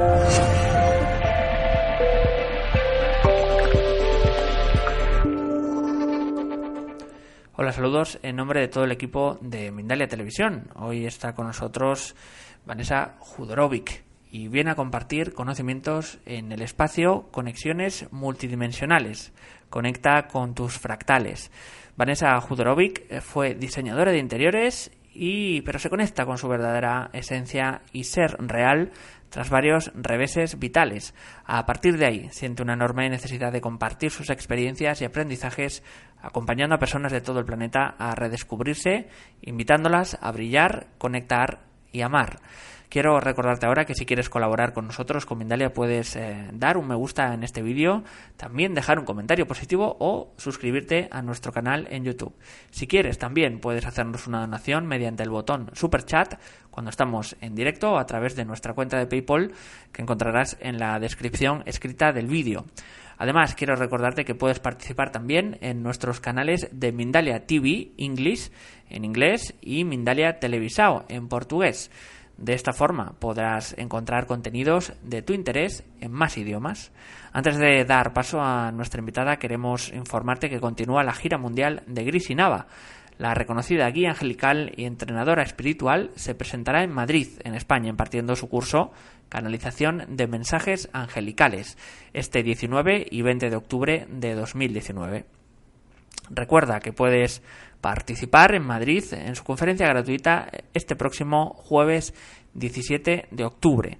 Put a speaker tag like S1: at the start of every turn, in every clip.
S1: Hola, saludos en nombre de todo el equipo de Mindalia Televisión. Hoy está con nosotros Vanessa Judorovic y viene a compartir conocimientos en el espacio Conexiones Multidimensionales. Conecta con tus fractales. Vanessa Judorovic fue diseñadora de interiores y pero se conecta con su verdadera esencia y ser real tras varios reveses vitales. A partir de ahí, siente una enorme necesidad de compartir sus experiencias y aprendizajes acompañando a personas de todo el planeta a redescubrirse, invitándolas a brillar, conectar y amar. Quiero recordarte ahora que si quieres colaborar con nosotros, con Mindalia, puedes eh, dar un me gusta en este vídeo, también dejar un comentario positivo o suscribirte a nuestro canal en YouTube. Si quieres, también puedes hacernos una donación mediante el botón Super Chat cuando estamos en directo o a través de nuestra cuenta de PayPal que encontrarás en la descripción escrita del vídeo. Además, quiero recordarte que puedes participar también en nuestros canales de Mindalia TV English en inglés y Mindalia Televisao en portugués. De esta forma podrás encontrar contenidos de tu interés en más idiomas. Antes de dar paso a nuestra invitada, queremos informarte que continúa la gira mundial de Gris y Nava. La reconocida guía angelical y entrenadora espiritual se presentará en Madrid, en España, impartiendo su curso Canalización de Mensajes Angelicales, este 19 y 20 de octubre de 2019. Recuerda que puedes participar en Madrid en su conferencia gratuita este próximo jueves 17 de octubre.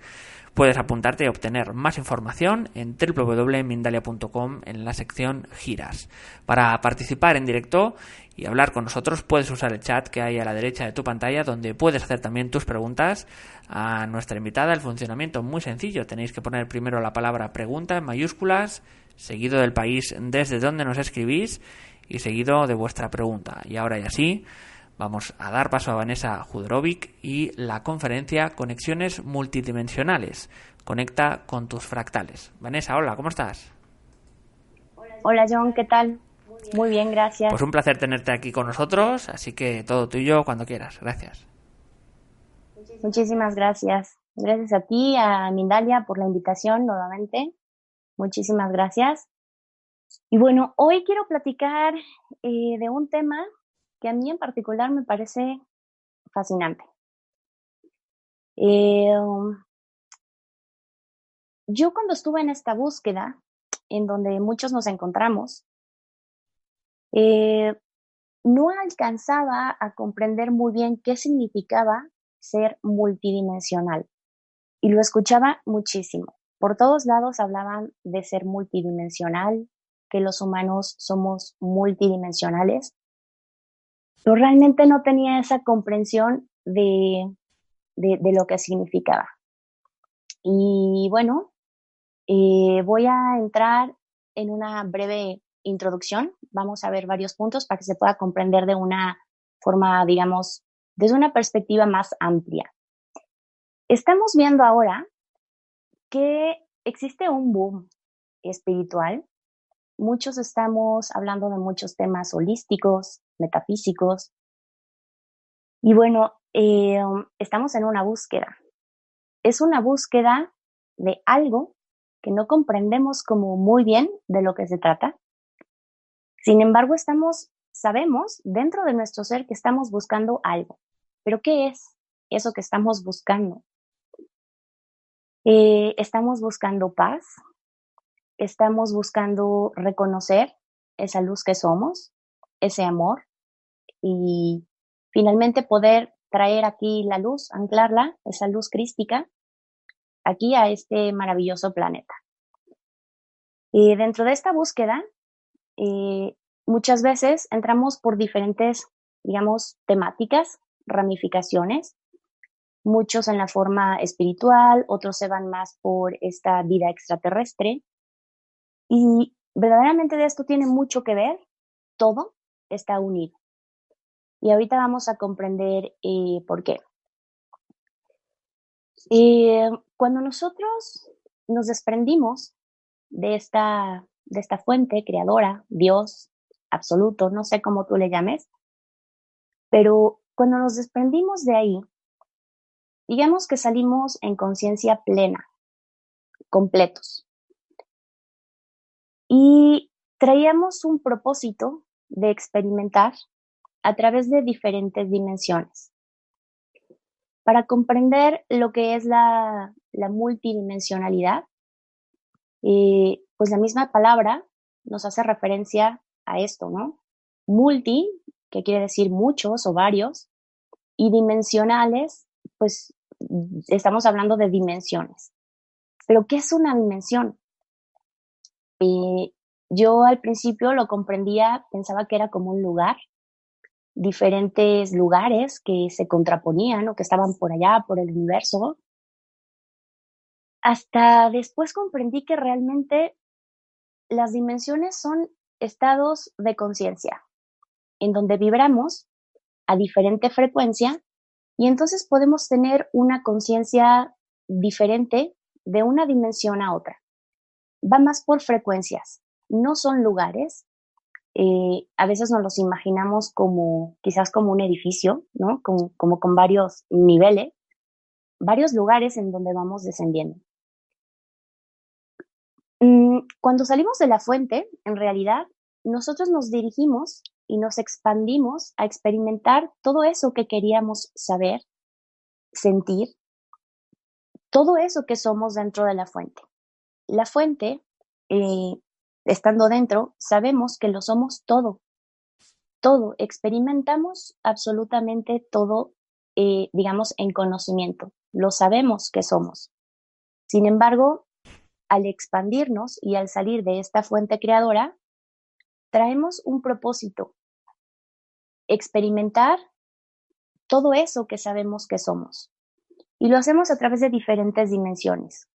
S1: Puedes apuntarte y obtener más información en www.mindalia.com en la sección giras. Para participar en directo y hablar con nosotros puedes usar el chat que hay a la derecha de tu pantalla donde puedes hacer también tus preguntas a nuestra invitada. El funcionamiento es muy sencillo. Tenéis que poner primero la palabra pregunta en mayúsculas, seguido del país desde donde nos escribís y seguido de vuestra pregunta. Y ahora y así vamos a dar paso a Vanessa Judorovic y la conferencia Conexiones Multidimensionales. Conecta con tus fractales. Vanessa, hola, ¿cómo estás?
S2: Hola John, ¿qué tal? Muy bien, gracias.
S1: Pues un placer tenerte aquí con nosotros, así que todo tuyo cuando quieras. Gracias.
S2: Muchísimas gracias. Gracias a ti, a Mindalia, por la invitación nuevamente. Muchísimas gracias. Y bueno, hoy quiero platicar eh, de un tema que a mí en particular me parece fascinante. Eh, yo cuando estuve en esta búsqueda, en donde muchos nos encontramos, eh, no alcanzaba a comprender muy bien qué significaba ser multidimensional. Y lo escuchaba muchísimo. Por todos lados hablaban de ser multidimensional, que los humanos somos multidimensionales, pero realmente no tenía esa comprensión de, de, lo que significaba. Y bueno, eh, voy a entrar en una breve introducción. Vamos a ver varios puntos para que se pueda comprender de una forma, digamos, desde una perspectiva más amplia. Estamos viendo ahora que existe un boom espiritual muchos estamos hablando de muchos temas holísticos, metafísicos. Y bueno, eh, estamos en una búsqueda. Es una búsqueda de algo que no comprendemos como muy bien de lo que se trata. Sin embargo, estamos, sabemos dentro de nuestro ser que estamos buscando algo. Pero ¿qué es eso que estamos buscando? Eh, estamos buscando paz, estamos buscando reconocer esa luz que somos, ese amor y finalmente poder traer aquí la luz, anclarla, esa luz crística, aquí a este maravilloso planeta. Y dentro de esta búsqueda, eh, muchas veces entramos por diferentes, digamos, temáticas, ramificaciones, muchos en la forma espiritual, otros se van más por esta vida extraterrestre, y verdaderamente de esto tiene mucho que ver, todo está unido. Y ahorita vamos a comprender eh, por qué. Eh, cuando nosotros nos desprendimos de esta, de esta fuente creadora, Dios absoluto, no sé cómo tú le llames, pero cuando nos desprendimos de ahí, digamos que salimos en conciencia plena, completos. Y traíamos un propósito de experimentar a través de diferentes dimensiones. Para comprender lo que es la, multidimensionalidad, eh, pues la misma palabra nos hace referencia a esto, ¿no? Multi, que quiere decir muchos o varios, y dimensionales, pues estamos hablando de dimensiones. Pero, ¿qué es una dimensión? Yo al principio lo comprendía, pensaba que era como un lugar, diferentes lugares que se contraponían o que estaban por allá, por el universo. Hasta después comprendí que realmente las dimensiones son estados de conciencia, en donde vibramos a diferente frecuencia y entonces podemos tener una conciencia diferente de una dimensión a otra. Va más por frecuencias, no son lugares, eh, a veces nos los imaginamos como quizás como un edificio, ¿no? Como, como con varios niveles, varios lugares en donde vamos descendiendo. Mm, cuando salimos de la fuente, en realidad, nosotros nos dirigimos y nos expandimos a experimentar todo eso que queríamos saber, sentir, todo eso que somos dentro de la fuente. La fuente eh, estando dentro, sabemos que lo somos todo, todo, experimentamos absolutamente todo, eh, digamos, en conocimiento, lo sabemos que somos. Sin embargo, al expandirnos y al salir de esta fuente creadora, traemos un propósito, experimentar todo eso que sabemos que somos. Y lo hacemos a través de diferentes dimensiones.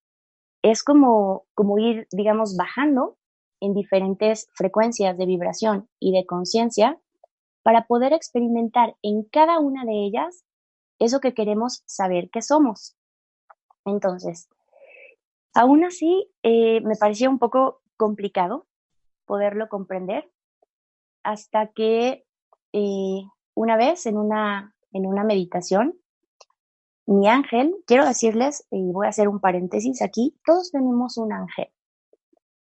S2: Es como, como ir, digamos, bajando en diferentes frecuencias de vibración y de conciencia para poder experimentar en cada una de ellas eso que queremos saber que somos. Entonces, aún así, eh, me parecía un poco complicado poderlo comprender hasta que eh, una vez en una, en una meditación, mi ángel, quiero decirles, y voy a hacer un paréntesis aquí, todos tenemos un ángel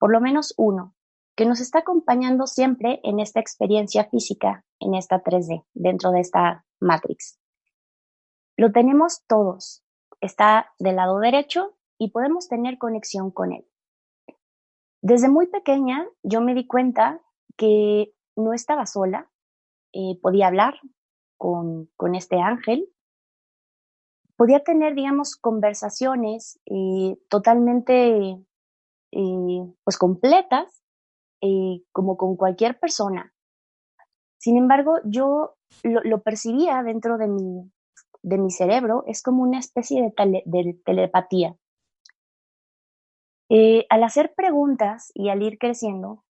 S2: por lo menos uno, que nos está acompañando siempre en esta experiencia física, en esta 3D, dentro de esta Matrix. Lo tenemos todos. Está del lado derecho y podemos tener conexión con él. Desde muy pequeña yo me di cuenta que no estaba sola, eh, podía hablar con, este ángel, podía tener, digamos, conversaciones eh, totalmente eh, pues completas eh, como con cualquier persona. Sin embargo, yo lo, percibía dentro de mi, de mi cerebro, es como una especie de, telepatía. Eh, al hacer preguntas y al ir creciendo,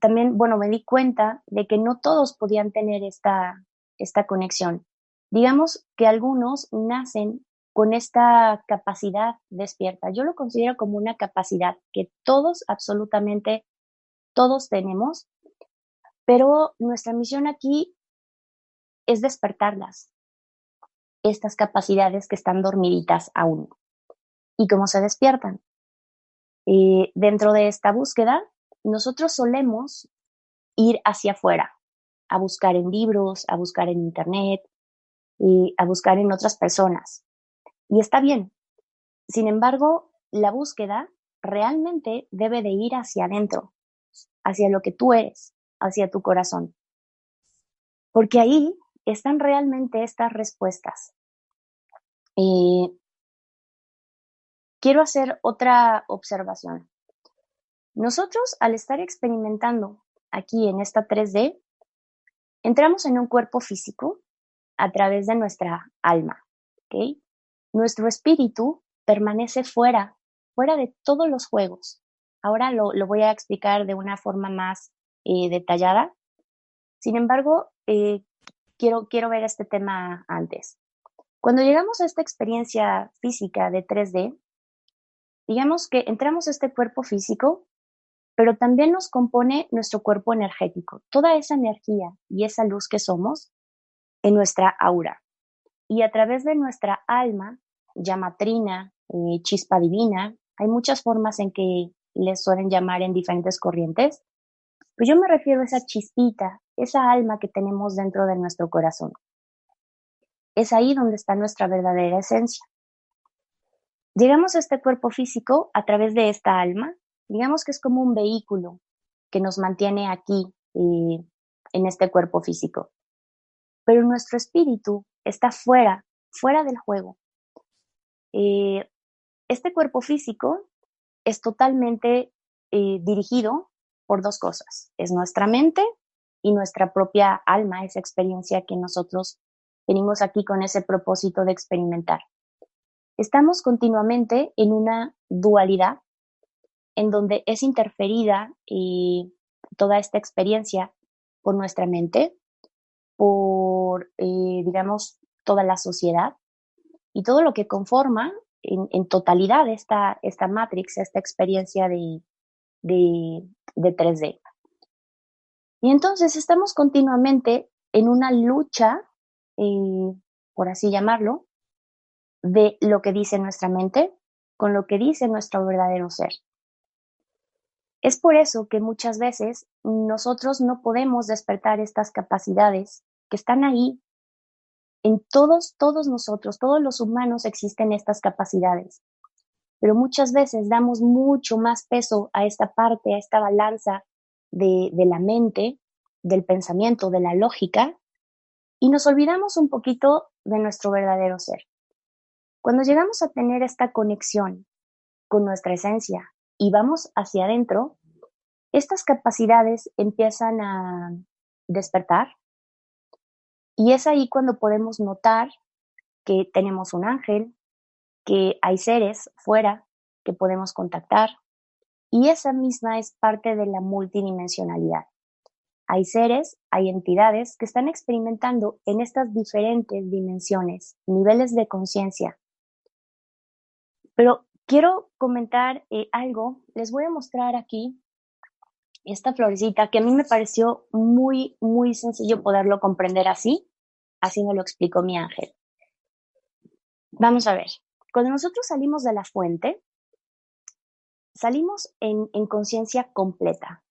S2: también, bueno, me di cuenta de que no todos podían tener esta, esta conexión. Digamos que algunos nacen con esta capacidad despierta. Yo lo considero como una capacidad que todos, absolutamente todos tenemos, pero nuestra misión aquí es despertarlas, estas capacidades que están dormiditas aún. ¿Y cómo se despiertan? Eh, dentro de esta búsqueda, nosotros solemos ir hacia afuera, a buscar en libros, a buscar en Internet, y a buscar en otras personas. Y está bien. Sin embargo, la búsqueda realmente debe de ir hacia adentro, hacia lo que tú eres, hacia tu corazón. Porque ahí están realmente estas respuestas. Eh, quiero hacer otra observación. Nosotros, al estar experimentando aquí en esta 3D, entramos en un cuerpo físico a través de nuestra alma. ¿okay? Nuestro espíritu permanece fuera, fuera de todos los juegos. Ahora lo, voy a explicar de una forma más eh, detallada. Sin embargo, eh, quiero, quiero ver este tema antes. Cuando llegamos a esta experiencia física de 3D, digamos que entramos a este cuerpo físico, pero también nos compone nuestro cuerpo energético, toda esa energía y esa luz que somos en nuestra aura y a través de nuestra alma, llama trina, eh, chispa divina, Hay muchas formas en que les suelen llamar en diferentes corrientes, pues yo me refiero a esa chispita, esa alma que tenemos dentro de nuestro corazón. Es ahí donde está nuestra verdadera esencia. Llegamos a este cuerpo físico a través de esta alma, digamos que es como un vehículo que nos mantiene aquí eh, en este cuerpo físico. Pero nuestro espíritu está fuera, fuera del juego. Eh, este cuerpo físico es totalmente eh, dirigido por dos cosas. Es nuestra mente y nuestra propia alma, esa experiencia que nosotros venimos aquí con ese propósito de experimentar. Estamos continuamente en una dualidad en donde es interferida y toda esta experiencia por nuestra mente, por, eh, digamos, toda la sociedad y todo lo que conforma en, totalidad esta, esta matrix, esta experiencia de, de, 3D. Y entonces estamos continuamente en una lucha, eh, por así llamarlo, de lo que dice nuestra mente con lo que dice nuestro verdadero ser. Es por eso que muchas veces nosotros no podemos despertar estas capacidades que están ahí. En todos, todos nosotros, todos los humanos existen estas capacidades. Pero muchas veces damos mucho más peso a esta parte, a esta balanza de, de la mente, del pensamiento, de la lógica, y nos olvidamos un poquito de nuestro verdadero ser. Cuando llegamos a tener esta conexión con nuestra esencia, y vamos hacia adentro, estas capacidades empiezan a despertar y es ahí cuando podemos notar que tenemos un ángel, que hay seres fuera que podemos contactar y esa misma es parte de la multidimensionalidad. Hay seres, hay entidades que están experimentando en estas diferentes dimensiones, niveles de conciencia. Pero quiero comentar eh, algo, les voy a mostrar aquí esta florecita que a mí me pareció muy, muy sencillo poderlo comprender así, así me lo explicó mi ángel. Vamos a ver, cuando nosotros salimos de la fuente, salimos en, en conciencia completa.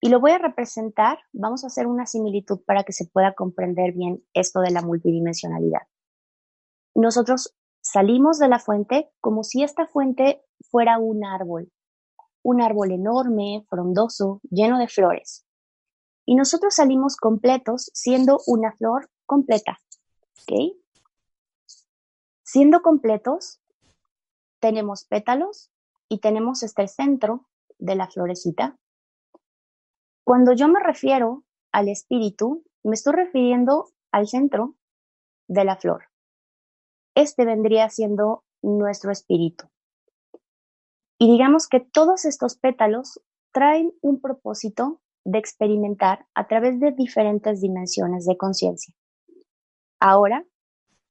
S2: Y lo voy a representar, vamos a hacer una similitud para que se pueda comprender bien esto de la multidimensionalidad. Nosotros Salimos de la fuente como si esta fuente fuera un árbol, un árbol enorme, frondoso, lleno de flores. Y nosotros salimos completos siendo una flor completa. ¿Ok? Siendo completos, tenemos pétalos y tenemos este centro de la florecita. Cuando yo me refiero al espíritu, me estoy refiriendo al centro de la flor este vendría siendo nuestro espíritu. Y digamos que todos estos pétalos traen un propósito de experimentar a través de diferentes dimensiones de conciencia. Ahora,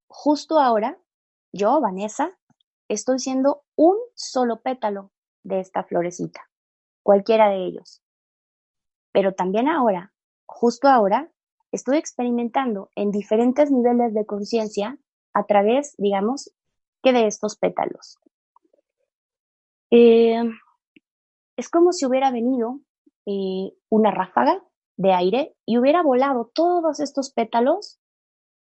S2: justo ahora, yo, Vanessa, estoy siendo un solo pétalo de esta florecita, cualquiera de ellos. Pero también ahora, justo ahora, estoy experimentando en diferentes niveles de conciencia a través, digamos, que de estos pétalos. Eh, es como si hubiera venido eh, una ráfaga de aire y hubiera volado todos estos pétalos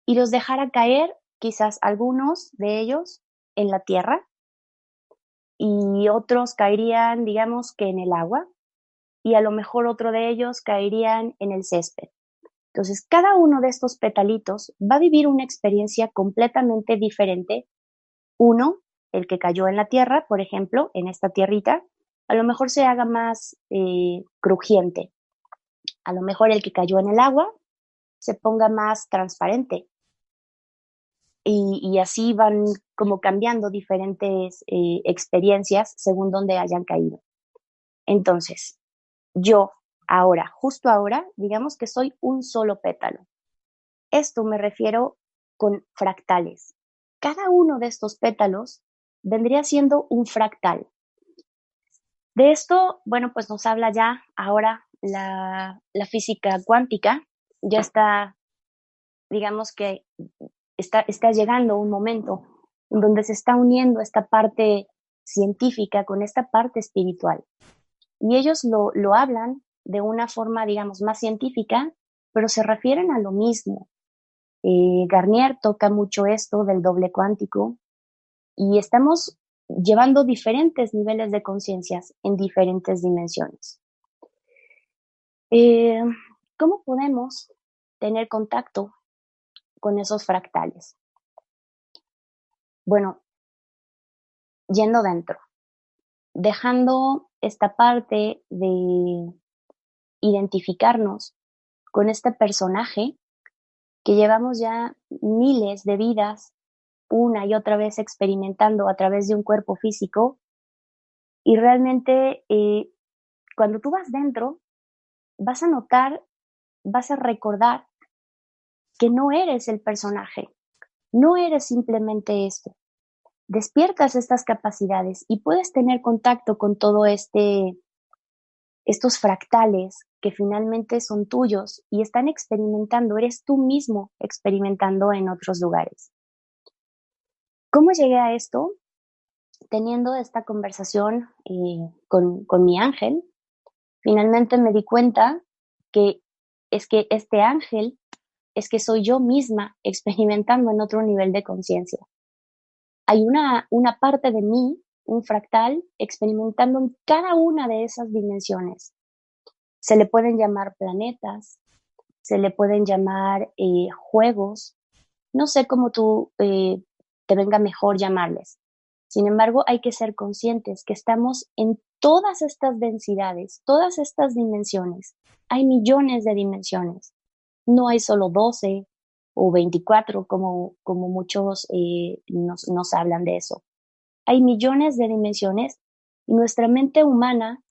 S2: y los dejara caer, quizás algunos de ellos, en la tierra y otros caerían, digamos, que en el agua y a lo mejor otro de ellos caerían en el césped. Entonces, cada uno de estos petalitos va a vivir una experiencia completamente diferente. Uno, el que cayó en la tierra, por ejemplo, en esta tierrita, a lo mejor se haga más eh, crujiente. A lo mejor el que cayó en el agua se ponga más transparente. Y, así van como cambiando diferentes eh, experiencias según donde hayan caído. Entonces, yo Ahora, justo ahora, digamos que soy un solo pétalo. Esto me refiero con fractales. Cada uno de estos pétalos vendría siendo un fractal. De esto, bueno, pues nos habla ya ahora la, física cuántica. Ya está, digamos que está, está llegando un momento en donde se está uniendo esta parte científica, con esta parte espiritual. Y ellos lo, lo hablan de una forma, digamos, más científica, pero se refieren a lo mismo. Eh, Garnier toca mucho esto del doble cuántico y estamos llevando diferentes niveles de conciencias en diferentes dimensiones. Eh, ¿Cómo podemos tener contacto con esos fractales? Bueno, yendo dentro, dejando esta parte de identificarnos con este personaje que llevamos ya miles de vidas una y otra vez experimentando a través de un cuerpo físico y realmente eh, cuando tú vas dentro vas a notar, vas a recordar que no eres el personaje, no eres simplemente esto. Despiertas estas capacidades y puedes tener contacto con todo este estos fractales que finalmente son tuyos y están experimentando, eres tú mismo experimentando en otros lugares. ¿Cómo llegué a esto? Teniendo esta conversación eh, con, con mi ángel, finalmente me di cuenta que es que este ángel es que soy yo misma experimentando en otro nivel de conciencia. Hay una, una parte de mí, un fractal, experimentando en cada una de esas dimensiones. Se le pueden llamar planetas, se le pueden llamar eh, juegos, no sé cómo tú eh, te venga mejor llamarles. Sin embargo, hay que ser conscientes que estamos en todas estas densidades, todas estas dimensiones. Hay millones de dimensiones. No hay solo 12 o 24 como, como muchos eh, nos, nos hablan de eso. Hay millones de dimensiones y nuestra mente humana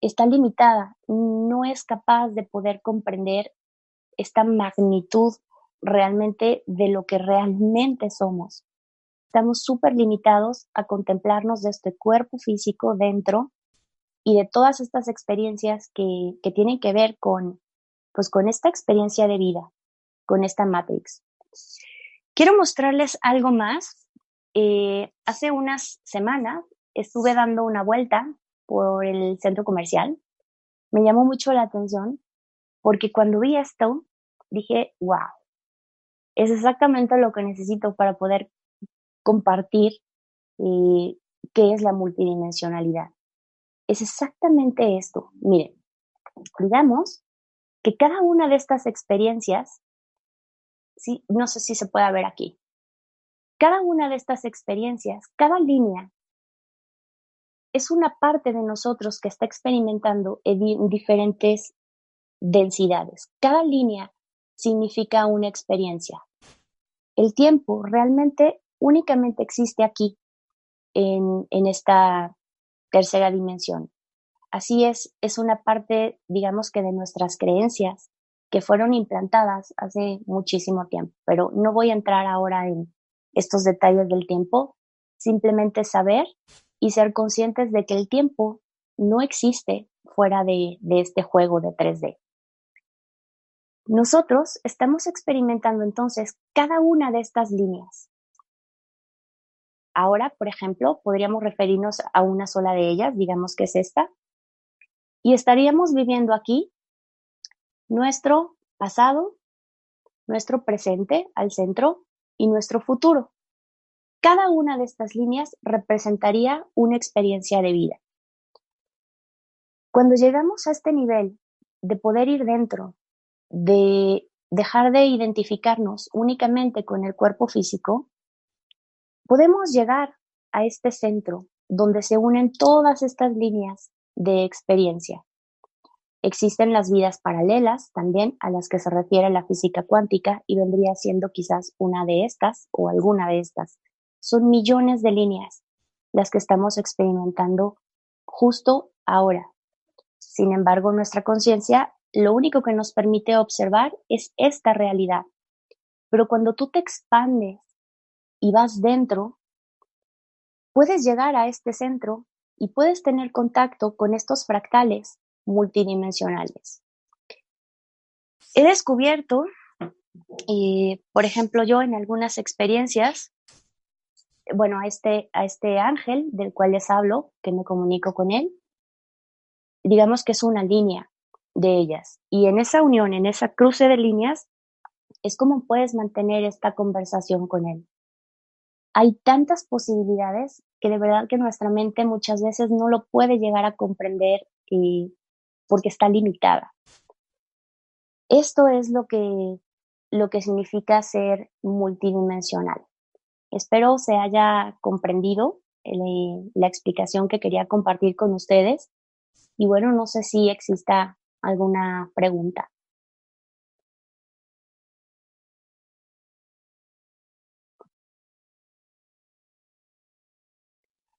S2: está limitada, no es capaz de poder comprender esta magnitud realmente de lo que realmente somos. Estamos súper limitados a contemplarnos de este cuerpo físico dentro y de todas estas experiencias que, que tienen que ver con, pues con esta experiencia de vida, con esta Matrix. Quiero mostrarles algo más. Eh, hace unas semanas estuve dando una vuelta por el centro comercial. Me llamó mucho la atención porque cuando vi esto dije, wow, es exactamente lo que necesito para poder compartir eh, qué es la multidimensionalidad. Es exactamente esto. Miren, digamos que cada una de estas experiencias, sí, no sé si se puede ver aquí, cada una de estas experiencias, cada línea es una parte de nosotros que está experimentando en diferentes densidades. Cada línea significa una experiencia. El tiempo realmente únicamente existe aquí, en, esta tercera dimensión. Así es, es una parte, digamos que de nuestras creencias que fueron implantadas hace muchísimo tiempo, pero no voy a entrar ahora en estos detalles del tiempo, simplemente saber y ser conscientes de que el tiempo no existe fuera de, este juego de 3D. Nosotros estamos experimentando entonces cada una de estas líneas. Ahora, por ejemplo, podríamos referirnos a una sola de ellas, digamos que es esta, y estaríamos viviendo aquí nuestro pasado, nuestro presente al centro y nuestro futuro. Cada una de estas líneas representaría una experiencia de vida. Cuando llegamos a este nivel de poder ir dentro, de dejar de identificarnos únicamente con el cuerpo físico, podemos llegar a este centro donde se unen todas estas líneas de experiencia. Existen las vidas paralelas también a las que se refiere la física cuántica y vendría siendo quizás una de estas o alguna de estas. Son millones de líneas las que estamos experimentando justo ahora. Sin embargo, nuestra conciencia lo único que nos permite observar es esta realidad. Pero cuando tú te expandes y vas dentro, puedes llegar a este centro y puedes tener contacto con estos fractales multidimensionales. He descubierto, eh, por ejemplo, yo en algunas experiencias, bueno, a este, a este ángel del cual les hablo, que me comunico con él, digamos que es una línea de ellas. Y en esa unión, en esa cruce de líneas, es como puedes mantener esta conversación con él. Hay tantas posibilidades que de verdad que nuestra mente muchas veces no lo puede llegar a comprender y porque está limitada. Esto es lo que, lo que significa ser multidimensional. Espero se haya comprendido la explicación que quería compartir con ustedes. Y bueno, no sé si exista alguna pregunta.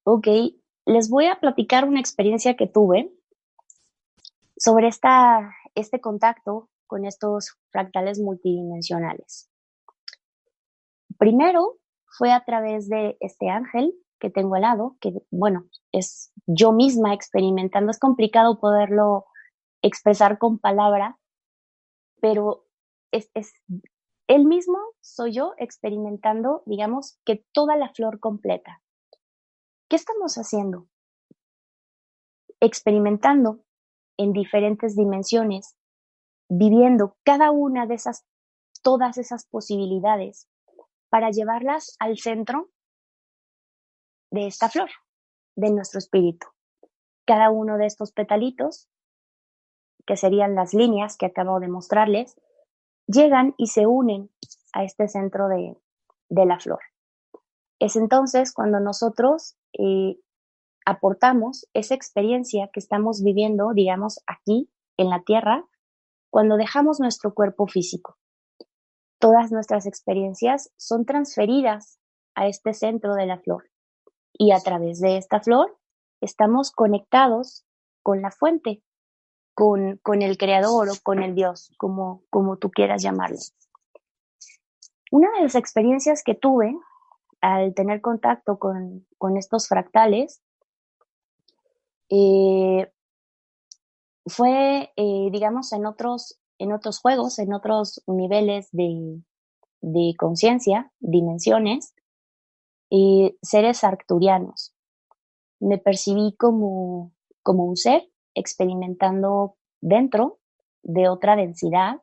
S2: Ok, les voy a platicar una experiencia que tuve sobre esta, este contacto con estos fractales multidimensionales. Primero fue a través de este ángel que tengo al lado, que bueno, es yo misma experimentando. Es complicado poderlo expresar con palabra, pero es, es él mismo soy yo experimentando, digamos, que toda la flor completa. ¿Qué estamos haciendo? Experimentando en diferentes dimensiones, viviendo cada una de esas, todas esas posibilidades para llevarlas al centro de esta flor, de nuestro espíritu. Cada uno de estos petalitos, que serían las líneas que acabo de mostrarles, llegan y se unen a este centro de, de la flor. Es entonces cuando nosotros eh, aportamos esa experiencia que estamos viviendo, digamos, aquí en la Tierra, cuando dejamos nuestro cuerpo físico. Todas nuestras experiencias son transferidas a este centro de la flor y a través de esta flor estamos conectados con la fuente, con, con el creador o con el Dios, como, como tú quieras llamarlo. Una de las experiencias que tuve al tener contacto con, con estos fractales eh, fue, eh, digamos, en otros, en otros juegos, en otros niveles de, de conciencia, dimensiones, y seres arcturianos. Me percibí como, como un ser experimentando dentro de otra densidad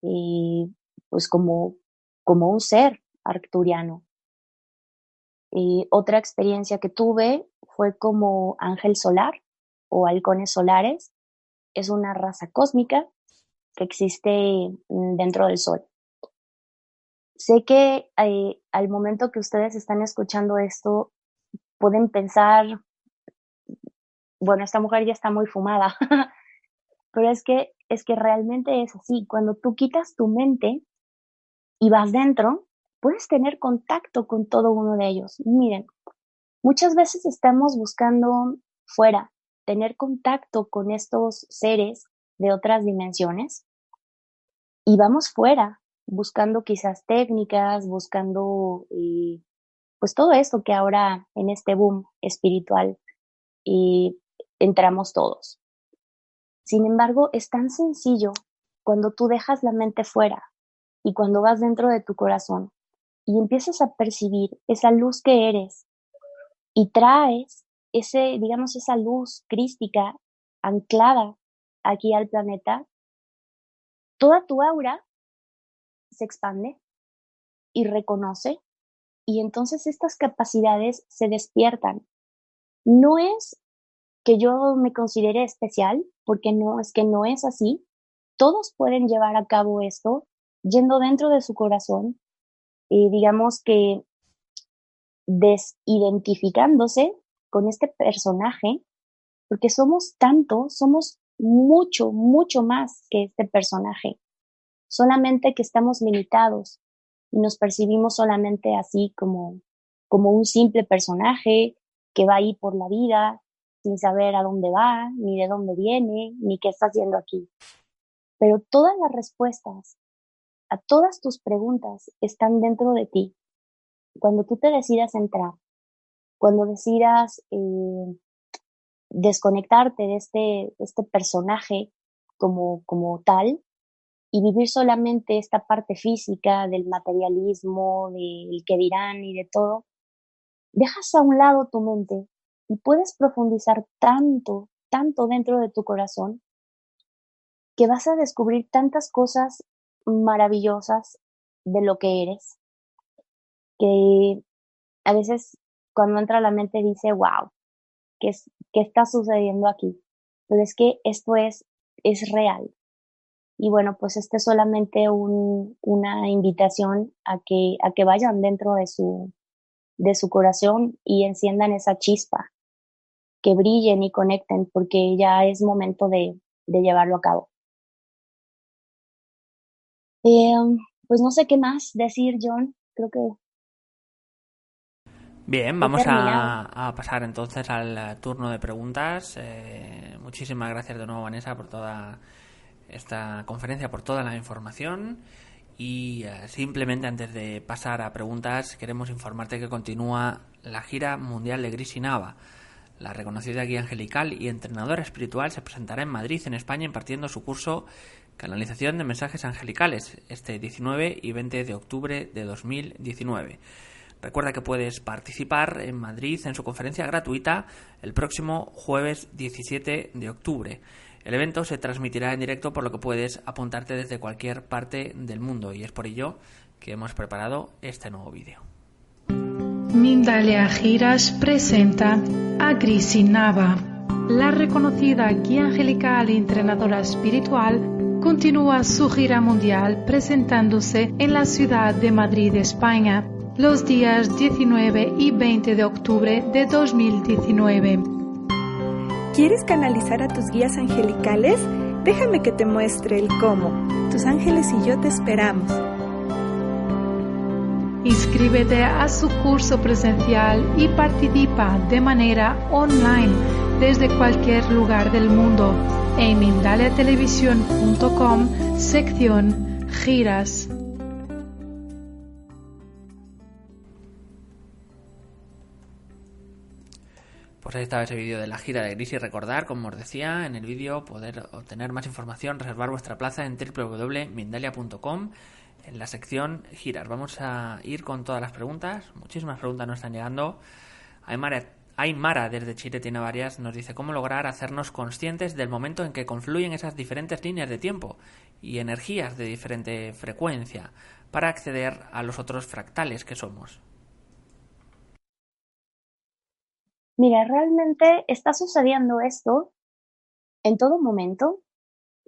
S2: y pues como, como un ser arcturiano. Otra experiencia que tuve fue como ángel solar o halcones solares. Es una raza cósmica que existe mm, dentro del Sol. Sé que eh, al momento que ustedes están escuchando esto, pueden pensar, bueno, esta mujer ya está muy fumada, pero es que, es que realmente es así. Cuando tú quitas tu mente y vas dentro, puedes tener contacto con todo uno de ellos. Miren, Muchas veces estamos buscando fuera, tener contacto con estos seres de otras dimensiones y vamos fuera, buscando quizás técnicas, buscando eh, pues todo esto que ahora en este boom espiritual y entramos todos. Sin embargo, es tan sencillo cuando tú dejas la mente fuera y cuando vas dentro de tu corazón y empiezas a percibir esa luz que eres, y traes ese, digamos, esa luz crística anclada aquí al planeta, toda tu aura se expande y reconoce y entonces estas capacidades se despiertan. No es que yo me considere especial, porque no es que no es así. Todos pueden llevar a cabo esto yendo dentro de su corazón y digamos que desidentificándose con este personaje, porque somos tanto, somos mucho, mucho más que este personaje, solamente que estamos limitados y nos percibimos solamente así como, como un simple personaje que va ahí por la vida sin saber a dónde va, ni de dónde viene, ni qué está haciendo aquí. Pero todas las respuestas a todas tus preguntas están dentro de ti. Cuando tú te decidas entrar, cuando decidas eh, desconectarte de este, este personaje como, como tal y vivir solamente esta parte física del materialismo, del que dirán y de todo, dejas a un lado tu mente y puedes profundizar tanto, tanto dentro de tu corazón que vas a descubrir tantas cosas maravillosas de lo que eres, que a veces cuando entra a la mente dice, wow, ¿qué, es, qué está sucediendo aquí? Pero es que esto es, es real. Y bueno, pues este es solamente un, una invitación a que, a que vayan dentro de su, de su corazón y enciendan esa chispa, que brillen y conecten, porque ya es momento de, de llevarlo a cabo. Eh, pues no sé qué más decir, John. Creo que.
S1: Bien, vamos a, pasar entonces al turno de preguntas. Eh, muchísimas gracias de nuevo, Vanessa, por toda esta conferencia, por toda la información. Y eh, simplemente antes de pasar a preguntas, queremos informarte que continúa la gira mundial de Gris y Nava. La reconocida guía angelical y entrenadora espiritual se presentará en Madrid, en España, impartiendo su curso Canalización de Mensajes Angelicales, este 19 y 20 de octubre de 2019. Recuerda que puedes participar en Madrid en su conferencia gratuita el próximo jueves 17 de octubre. El evento se transmitirá en directo por lo que puedes apuntarte desde cualquier parte del mundo y es por ello que hemos preparado este nuevo vídeo.
S3: Mindalia Giras presenta a Nava. La reconocida guía angelical y entrenadora espiritual continúa su gira mundial presentándose en la ciudad de Madrid, España, los días 19 y 20 de octubre de 2019
S4: ¿Quieres canalizar a tus guías angelicales? Déjame que te muestre el cómo. Tus ángeles y yo te esperamos.
S3: Inscríbete a su curso presencial y participa de manera online desde cualquier lugar del mundo. En mindaliatelevisión.com sección giras.
S1: Pues ahí estaba ese vídeo de la gira de Gris y recordar, como os decía, en el vídeo poder obtener más información, reservar vuestra plaza en www.mindalia.com en la sección giras. Vamos a ir con todas las preguntas. Muchísimas preguntas nos están llegando. Aymara, desde Chile tiene varias. Nos dice cómo lograr hacernos conscientes del momento en que confluyen esas diferentes líneas de tiempo y energías de diferente frecuencia para acceder a los otros fractales que somos.
S2: Mira, realmente está sucediendo esto en todo momento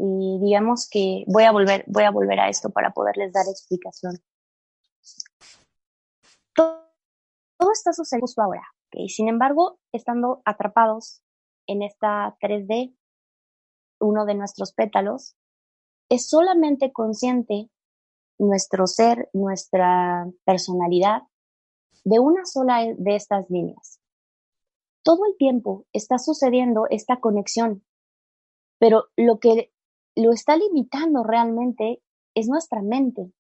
S2: y digamos que voy a volver, voy a volver a esto para poderles dar explicación. Todo, está sucediendo justo ahora, y sin embargo, estando atrapados en esta 3D, uno de nuestros pétalos, es solamente consciente nuestro ser, nuestra personalidad, de una sola de estas líneas todo el tiempo está sucediendo esta conexión, pero lo que lo está limitando realmente es nuestra mente.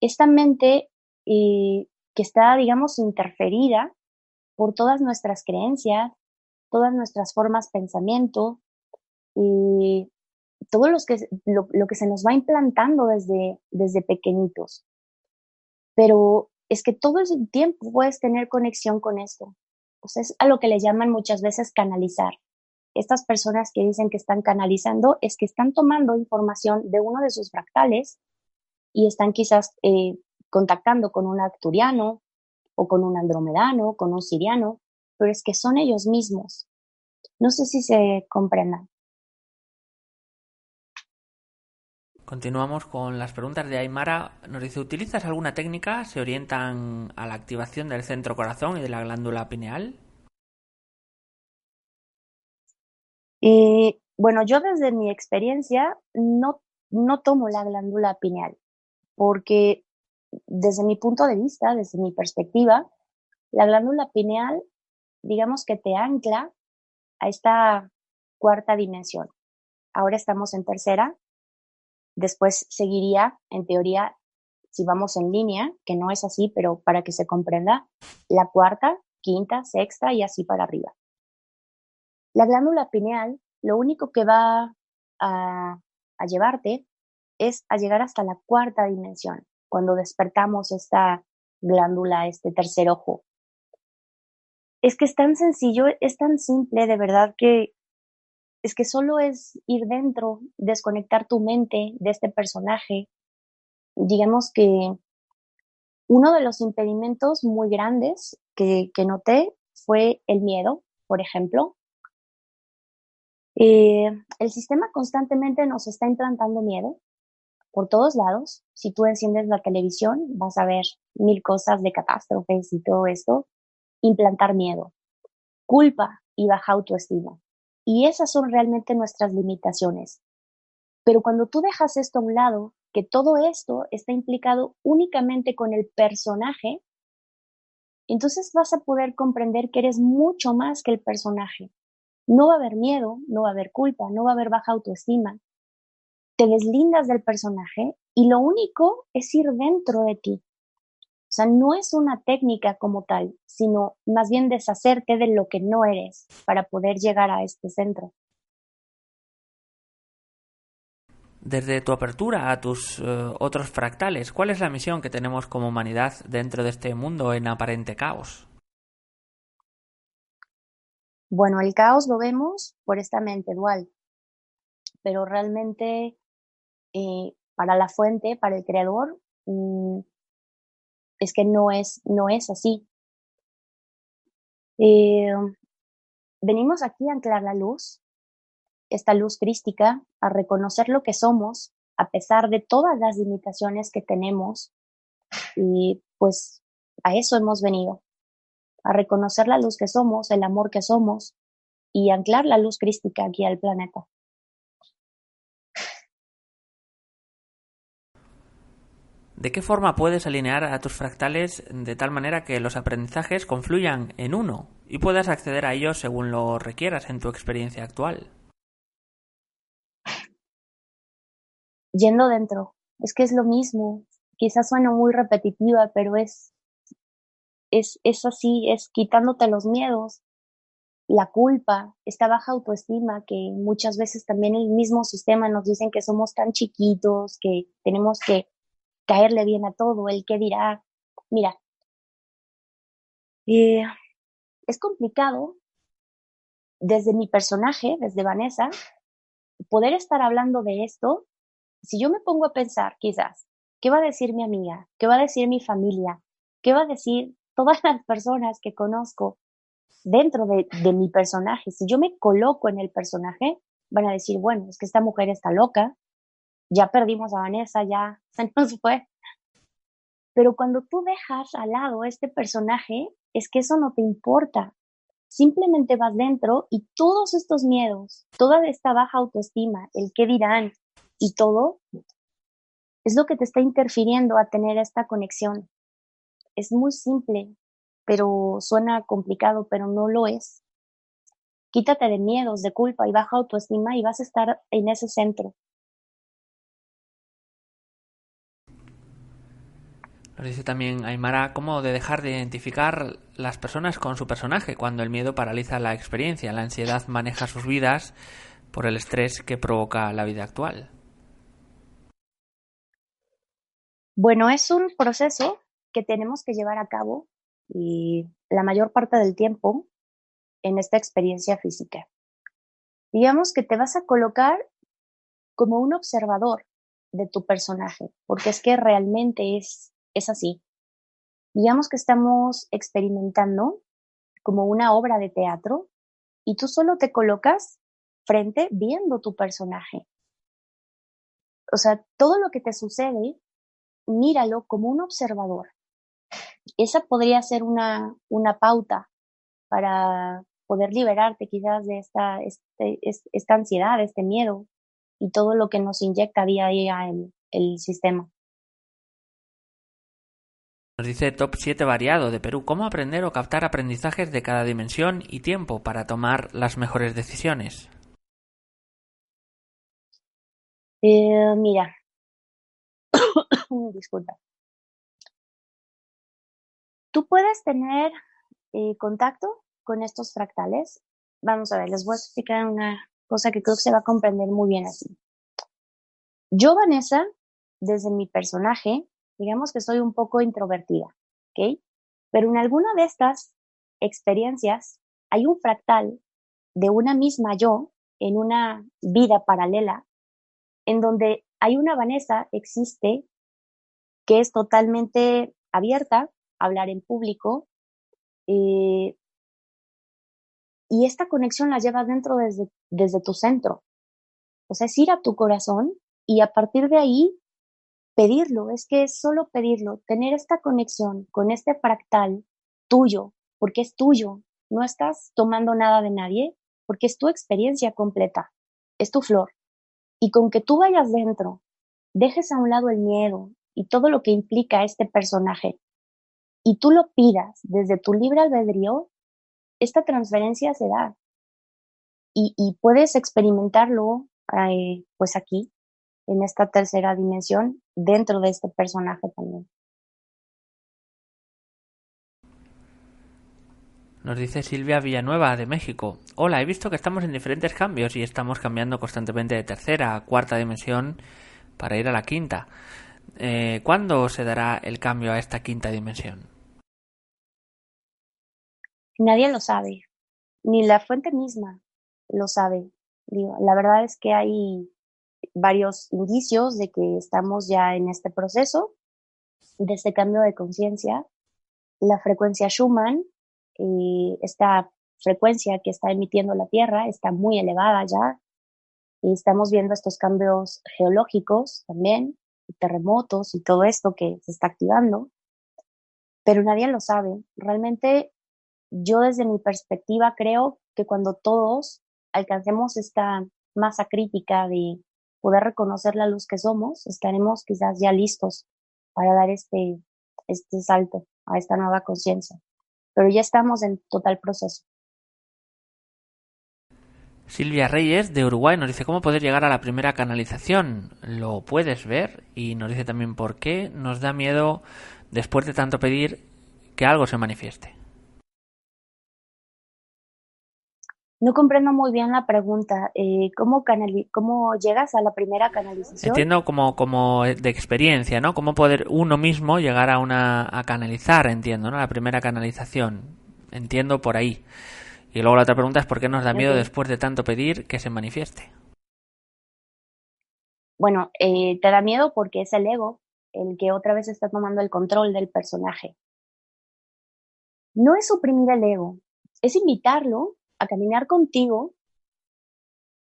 S2: Esta mente eh, que está, digamos, interferida por todas nuestras creencias, todas nuestras formas pensamiento y todo los que, lo, lo, que se nos va implantando desde, desde pequeñitos. Pero es que todo el tiempo puedes tener conexión con esto es a lo que le llaman muchas veces canalizar. Estas personas que dicen que están canalizando es que están tomando información de uno de sus fractales y están quizás eh, contactando con un acturiano o con un andromedano, con un siriano, pero es que son ellos mismos. No sé si se comprendan.
S1: Continuamos con las preguntas de Aymara. Nos dice, ¿utilizas alguna técnica? ¿Se orientan a la activación del centro corazón y de la glándula pineal?
S2: Y bueno, yo desde mi experiencia no, no tomo la glándula pineal, porque desde mi punto de vista, desde mi perspectiva, la glándula pineal, digamos que te ancla a esta cuarta dimensión. Ahora estamos en tercera, Después seguiría, en teoría, si vamos en línea, que no es así, pero para que se comprenda, la cuarta, quinta, sexta y así para arriba. La glándula pineal lo único que va a, llevarte es a llegar hasta la cuarta dimensión, cuando despertamos esta glándula, este tercer ojo. es que es tan sencillo, es tan simple, de verdad que es que solo es ir dentro, desconectar tu mente de este personaje. Digamos que uno de los impedimentos muy grandes que noté fue el miedo, por ejemplo. Eh, el sistema constantemente nos está implantando miedo por todos lados. Si tú enciendes la televisión, vas a ver mil cosas de catástrofes y todo esto. Implantar miedo, culpa y baja autoestima. Y esas son realmente nuestras limitaciones. Pero cuando tú dejas esto a un lado, que todo esto está implicado únicamente con el personaje, entonces vas a poder comprender que eres mucho más que el personaje. No va a haber miedo, no va a haber culpa, no va a haber baja autoestima. Te deslindas del personaje y lo único es ir dentro de ti. O sea, no es una técnica como tal, sino más bien deshacerte de lo que no eres para poder llegar a este centro.
S1: Desde tu apertura a tus eh, otros fractales, ¿cuál es la misión que tenemos como humanidad dentro de este mundo en aparente caos?
S2: Bueno, el caos lo vemos por esta mente dual, pero realmente eh, para la fuente, para el creador, mm, es que no es, no es así. Eh, venimos aquí a anclar la luz, esta luz crística, a reconocer lo que somos, a pesar de todas las limitaciones que tenemos, y pues a eso hemos venido, a reconocer la luz que somos, el amor que somos, y anclar la luz crística aquí al planeta.
S1: ¿De qué forma puedes alinear a tus fractales de tal manera que los aprendizajes confluyan en uno y puedas acceder a ellos según lo requieras en tu experiencia actual?
S2: Yendo dentro. Es que es lo mismo. Quizás suena muy repetitiva, pero es, es, es así, es quitándote los miedos, la culpa, esta baja autoestima que muchas veces también el mismo sistema nos dicen que somos tan chiquitos, que tenemos que caerle bien a todo, el que dirá, mira, eh, es complicado desde mi personaje, desde Vanessa, poder estar hablando de esto, si yo me pongo a pensar quizás, ¿qué va a decir mi amiga? ¿Qué va a decir mi familia? ¿Qué va a decir todas las personas que conozco dentro de, mi personaje? Si yo me coloco en el personaje, van a decir, bueno, es que esta mujer está loca, ya perdimos a Vanessa, ya se nos fue. Pero cuando tú dejas al lado este personaje, es que eso no te importa. Simplemente vas dentro y todos estos miedos, toda esta baja autoestima, el qué dirán y todo, es lo que te está interfiriendo a tener esta conexión. Es muy simple, pero suena complicado, pero no lo es. Quítate de miedos, de culpa y baja autoestima y vas a estar en ese centro.
S1: Nos dice también Aymara cómo de dejar de identificar las personas con su personaje cuando el miedo paraliza la experiencia, la ansiedad maneja sus vidas por el estrés que provoca la vida actual.
S2: Bueno, es un proceso que tenemos que llevar a cabo y la mayor parte del tiempo en esta experiencia física. Digamos que te vas a colocar como un observador de tu personaje, porque es que realmente es es así. Digamos que estamos experimentando como una obra de teatro y tú solo te colocas frente viendo tu personaje. O sea, todo lo que te sucede, míralo como un observador. Esa podría ser una, una pauta para poder liberarte quizás de esta, este, esta ansiedad, este miedo y todo lo que nos inyecta día a día el, el sistema.
S1: Nos dice Top 7 variado de Perú. ¿Cómo aprender o captar aprendizajes de cada dimensión y tiempo para tomar las mejores decisiones?
S2: Eh, mira. Disculpa. Tú puedes tener eh, contacto con estos fractales. Vamos a ver, les voy a explicar una cosa que creo que se va a comprender muy bien así. Yo, Vanessa, desde mi personaje, digamos que soy un poco introvertida, ¿ok? Pero en alguna de estas experiencias, hay un fractal de una misma yo en una vida paralela, en donde hay una Vanessa, existe, que es totalmente abierta hablar en público, eh, y esta conexión la llevas dentro desde, desde tu centro. O sea, es ir a tu corazón y a partir de ahí pedirlo, es que es solo pedirlo, tener esta conexión con este fractal tuyo, porque es tuyo, no estás tomando nada de nadie, porque es tu experiencia completa, es tu flor. Y con que tú vayas dentro, dejes a un lado el miedo y todo lo que implica este personaje, y tú lo pidas desde tu libre albedrío, esta transferencia se da. Y, puedes experimentarlo eh, pues aquí, en esta tercera dimensión, dentro de este personaje también.
S1: Nos dice Silvia Villanueva de México. Hola, he visto que estamos en diferentes cambios y estamos cambiando constantemente de tercera a cuarta dimensión para ir a la quinta. Eh, ¿Cuándo se dará el cambio a esta quinta dimensión?
S2: Nadie lo sabe, ni la fuente misma lo sabe. La verdad es que hay varios indicios de que estamos ya en este proceso de este cambio de conciencia. La frecuencia Schumann eh, esta frecuencia que está emitiendo la Tierra está muy elevada ya y estamos viendo estos cambios geológicos también, terremotos y todo esto que se está activando, pero nadie lo sabe. Realmente yo desde mi perspectiva creo que cuando todos alcancemos esta masa crítica de poder reconocer la luz que somos, estaremos quizás ya listos para dar este, este salto a esta nueva conciencia pero ya estamos en total proceso.
S1: Silvia Reyes de Uruguay nos dice cómo poder llegar a la primera canalización. Lo puedes ver y nos dice también por qué nos da miedo después de tanto pedir que algo se manifieste.
S2: No comprendo muy bien la pregunta. Eh, ¿cómo, ¿Cómo llegas a la primera canalización?
S1: Entiendo como, como de experiencia, ¿no? Cómo poder uno mismo llegar a una a canalizar, entiendo, ¿no? La primera canalización. Entiendo por ahí. Y luego la otra pregunta es por qué nos da miedo después de tanto pedir que se manifieste.
S2: Bueno, eh, te da miedo porque es el ego el que otra vez está tomando el control del personaje. No es suprimir el ego, es invitarlo a caminar contigo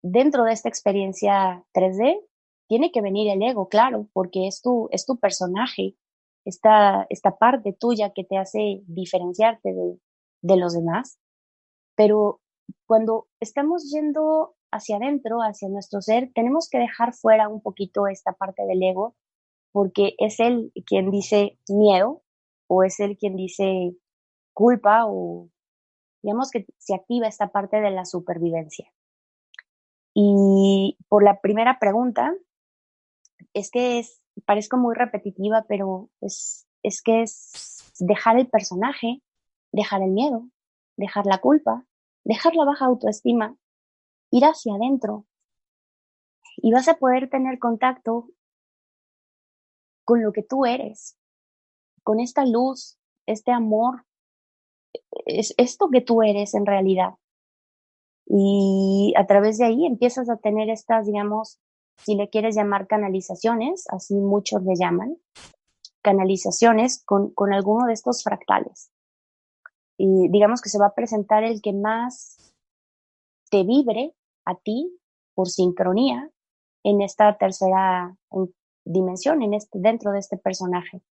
S2: dentro de esta experiencia 3D, tiene que venir el ego, claro, porque es tu, es tu personaje, esta, esta parte tuya que te hace diferenciarte de, de los demás. Pero cuando estamos yendo hacia adentro, hacia nuestro ser, tenemos que dejar fuera un poquito esta parte del ego, porque es él quien dice miedo, o es él quien dice culpa o digamos que se activa esta parte de la supervivencia. Y por la primera pregunta, es que es, parezco muy repetitiva, pero es, es que es dejar el personaje, dejar el miedo, dejar la culpa, dejar la baja autoestima, ir hacia adentro. Y vas a poder tener contacto con lo que tú eres, con esta luz, este amor es esto que tú eres en realidad. Y a través de ahí empiezas a tener estas, digamos, si le quieres llamar canalizaciones, así muchos le llaman, canalizaciones con, con alguno de estos fractales. Y digamos que se va a presentar el que más te vibre a ti por sincronía en esta tercera dimensión, en este, dentro de este personaje.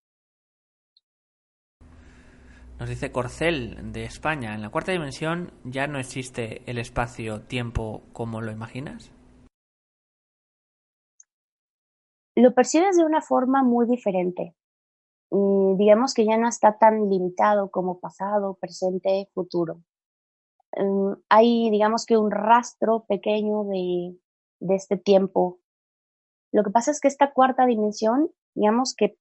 S1: Nos dice Corcel de España, en la cuarta dimensión ya no existe el espacio-tiempo como lo imaginas.
S2: Lo percibes de una forma muy diferente. digamos que ya no está tan limitado como pasado, presente, futuro. Mm, hay, digamos que un rastro pequeño de, de este tiempo. Lo que pasa es que esta cuarta dimensión, digamos que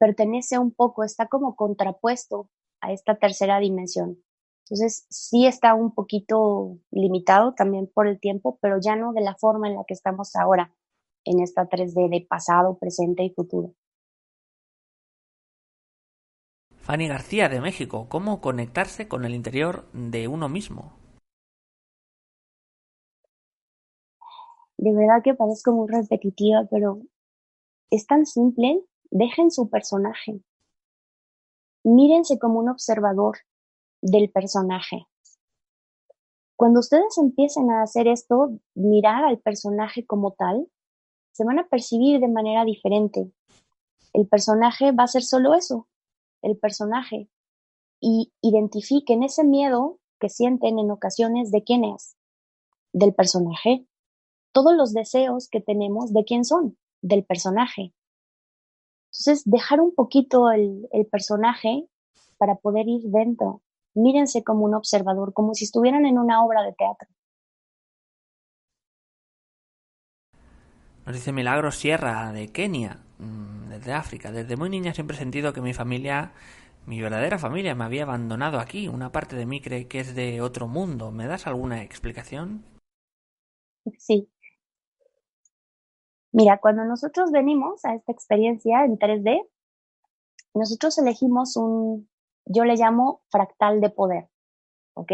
S2: pertenece un poco, está como contrapuesto a esta tercera dimensión. Entonces, sí está un poquito limitado también por el tiempo, pero ya no de la forma en la que estamos ahora, en esta 3D de pasado, presente y futuro.
S1: Fanny García de México, ¿cómo conectarse con el interior de uno mismo?
S2: De verdad que parezco muy repetitiva, pero es tan simple. Dejen su personaje. Mírense como un observador del personaje. Cuando ustedes empiecen a hacer esto, mirar al personaje como tal, se van a percibir de manera diferente. El personaje va a ser solo eso, el personaje. Y identifiquen ese miedo que sienten en ocasiones de quién es, del personaje. Todos los deseos que tenemos, ¿de quién son? Del personaje. Entonces, dejar un poquito el, el personaje para poder ir dentro. Mírense como un observador, como si estuvieran en una obra de teatro.
S1: Nos dice Milagro Sierra de Kenia, mm, desde África. Desde muy niña siempre he sentido que mi familia, mi verdadera familia, me había abandonado aquí. Una parte de mí cree que es de otro mundo. ¿Me das alguna explicación?
S2: Sí. Mira, cuando nosotros venimos a esta experiencia en 3D, nosotros elegimos un, yo le llamo fractal de poder, ¿ok?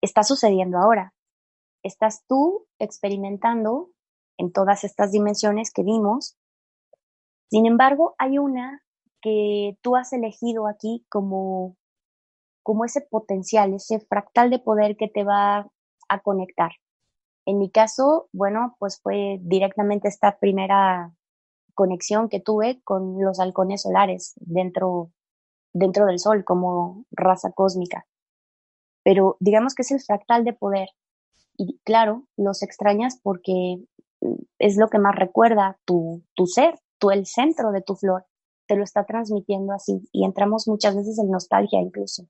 S2: Está sucediendo ahora. Estás tú experimentando en todas estas dimensiones que vimos. Sin embargo, hay una que tú has elegido aquí como, como ese potencial, ese fractal de poder que te va a conectar. En mi caso, bueno, pues fue directamente esta primera conexión que tuve con los halcones solares dentro, dentro del Sol como raza cósmica. Pero digamos que es el fractal de poder. Y claro, los extrañas porque es lo que más recuerda tu, tu ser, tú el centro de tu flor, te lo está transmitiendo así y entramos muchas veces en nostalgia incluso.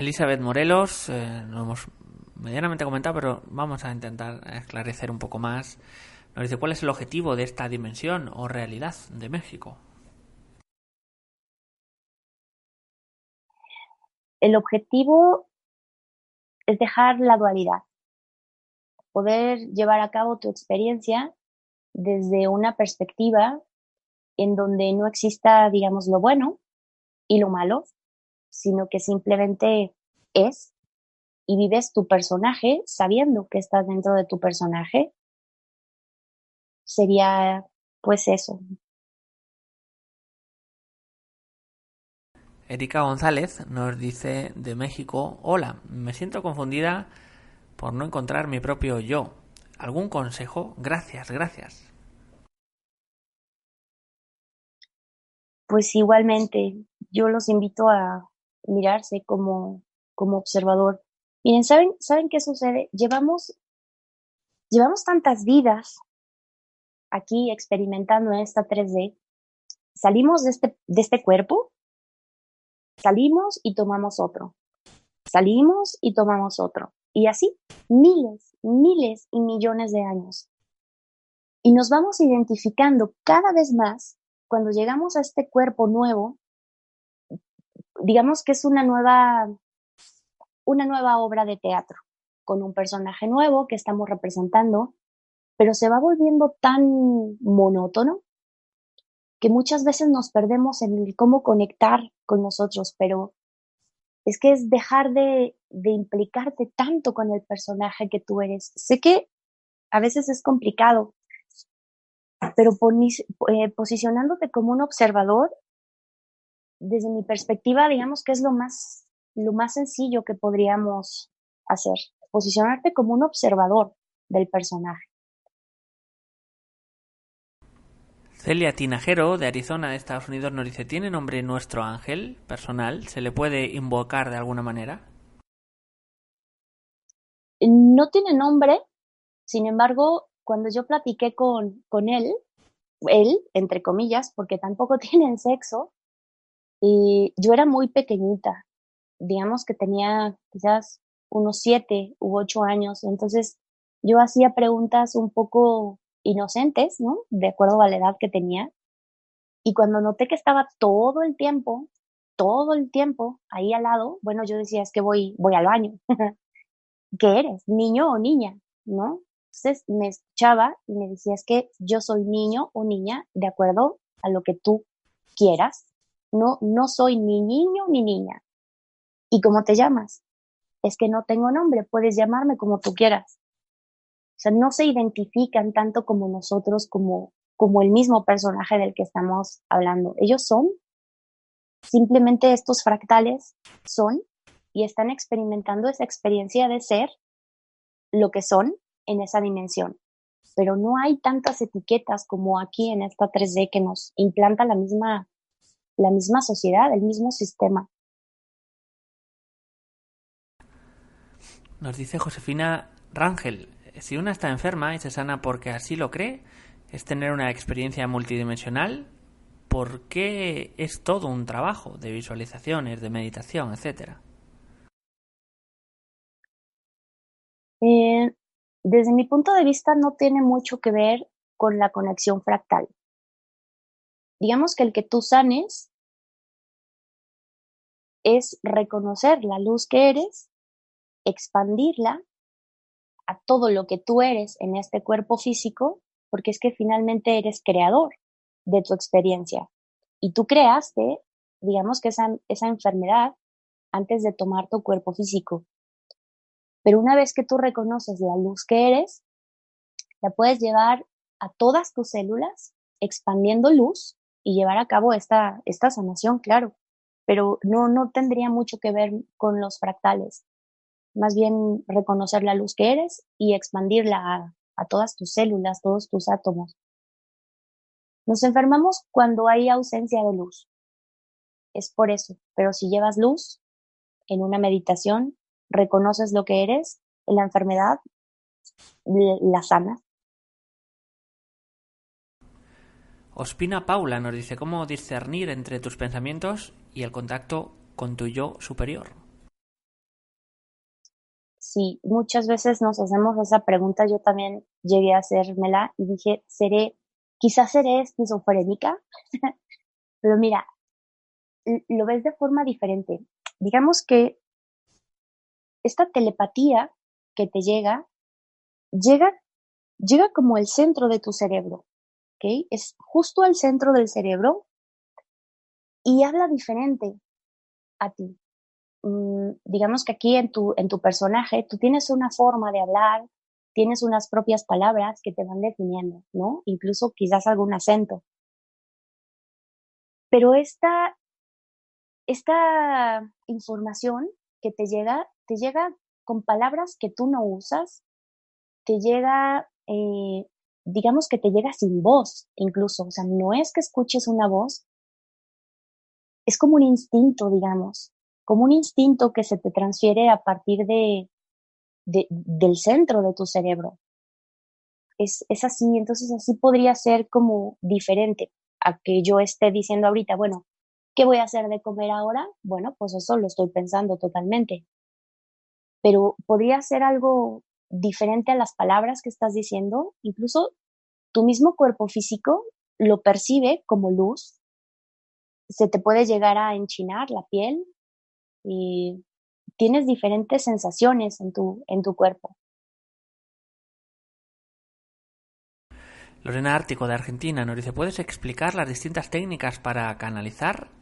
S1: Elizabeth Morelos, eh, lo hemos medianamente comentado, pero vamos a intentar esclarecer un poco más. Nos dice cuál es el objetivo de esta dimensión o realidad de México.
S2: El objetivo es dejar la dualidad, poder llevar a cabo tu experiencia desde una perspectiva en donde no exista, digamos, lo bueno y lo malo, sino que simplemente es y vives tu personaje sabiendo que estás dentro de tu personaje. Sería pues eso,
S1: Erika González nos dice de México, hola, me siento confundida por no encontrar mi propio yo. ¿Algún consejo? Gracias, gracias.
S2: Pues igualmente, yo los invito a mirarse como, como observador. Miren, ¿saben, ¿saben qué sucede? Llevamos, llevamos tantas vidas aquí experimentando en esta 3D. Salimos de este, de este cuerpo Salimos y tomamos otro. Salimos y tomamos otro. Y así, miles, miles y millones de años. Y nos vamos identificando cada vez más cuando llegamos a este cuerpo nuevo, digamos que es una nueva, una nueva obra de teatro, con un personaje nuevo que estamos representando, pero se va volviendo tan monótono que muchas veces nos perdemos en cómo conectar con nosotros, pero es que es dejar de, de implicarte tanto con el personaje que tú eres. Sé que a veces es complicado, pero eh, posicionándote como un observador, desde mi perspectiva, digamos que es lo más, lo más sencillo que podríamos hacer, posicionarte como un observador del personaje.
S1: Celia Tinajero, de Arizona, de Estados Unidos, nos dice, ¿tiene nombre nuestro ángel personal? ¿Se le puede invocar de alguna manera?
S2: No tiene nombre, sin embargo, cuando yo platiqué con, con él, él, entre comillas, porque tampoco tienen sexo, y yo era muy pequeñita, digamos que tenía quizás unos siete u ocho años, entonces yo hacía preguntas un poco inocentes, ¿no? De acuerdo a la edad que tenía. Y cuando noté que estaba todo el tiempo, todo el tiempo ahí al lado, bueno, yo decía, es que voy, voy al baño. ¿Qué eres? ¿Niño o niña? ¿No? Entonces me escuchaba y me decías que yo soy niño o niña de acuerdo a lo que tú quieras. No, no soy ni niño ni niña. ¿Y cómo te llamas? Es que no tengo nombre, puedes llamarme como tú quieras. O sea, no se identifican tanto como nosotros, como, como el mismo personaje del que estamos hablando. Ellos son, simplemente estos fractales son y están experimentando esa experiencia de ser lo que son en esa dimensión. Pero no hay tantas etiquetas como aquí en esta 3D que nos implanta la misma, la misma sociedad, el mismo sistema.
S1: Nos dice Josefina Rangel, si una está enferma y se sana porque así lo cree, es tener una experiencia multidimensional, ¿por qué es todo un trabajo de visualizaciones, de meditación, etcétera?
S2: Eh, desde mi punto de vista no tiene mucho que ver con la conexión fractal. Digamos que el que tú sanes es reconocer la luz que eres, expandirla a todo lo que tú eres en este cuerpo físico, porque es que finalmente eres creador de tu experiencia. Y tú creaste, digamos que esa, esa enfermedad antes de tomar tu cuerpo físico. Pero una vez que tú reconoces la luz que eres, la puedes llevar a todas tus células, expandiendo luz y llevar a cabo esta, esta sanación, claro. Pero no, no tendría mucho que ver con los fractales. Más bien reconocer la luz que eres y expandirla a, a todas tus células, todos tus átomos. Nos enfermamos cuando hay ausencia de luz. Es por eso. Pero si llevas luz en una meditación, reconoces lo que eres, la enfermedad la sana.
S1: Ospina Paula nos dice cómo discernir entre tus pensamientos y el contacto con tu yo superior.
S2: Sí, muchas veces nos hacemos esa pregunta. Yo también llegué a hacérmela y dije, seré, quizás seré esquizofrénica, pero mira, lo ves de forma diferente. Digamos que esta telepatía que te llega, llega, llega como el centro de tu cerebro, ¿ok? Es justo al centro del cerebro y habla diferente a ti. Mm, digamos que aquí en tu, en tu personaje tú tienes una forma de hablar, tienes unas propias palabras que te van definiendo, ¿no? Incluso quizás algún acento. Pero esta, esta información que te llega te llega con palabras que tú no usas, te llega, eh, digamos que te llega sin voz incluso, o sea, no es que escuches una voz, es como un instinto, digamos, como un instinto que se te transfiere a partir de, del centro de tu cerebro. Es, es así, entonces así podría ser como diferente a que yo esté diciendo ahorita, bueno, ¿qué voy a hacer de comer ahora? Bueno, pues eso lo estoy pensando totalmente pero podría ser algo diferente a las palabras que estás diciendo, incluso tu mismo cuerpo físico lo percibe como luz, se te puede llegar a enchinar la piel y tienes diferentes sensaciones en tu, en tu cuerpo.
S1: Lorena Ártico de Argentina nos dice, ¿puedes explicar las distintas técnicas para canalizar?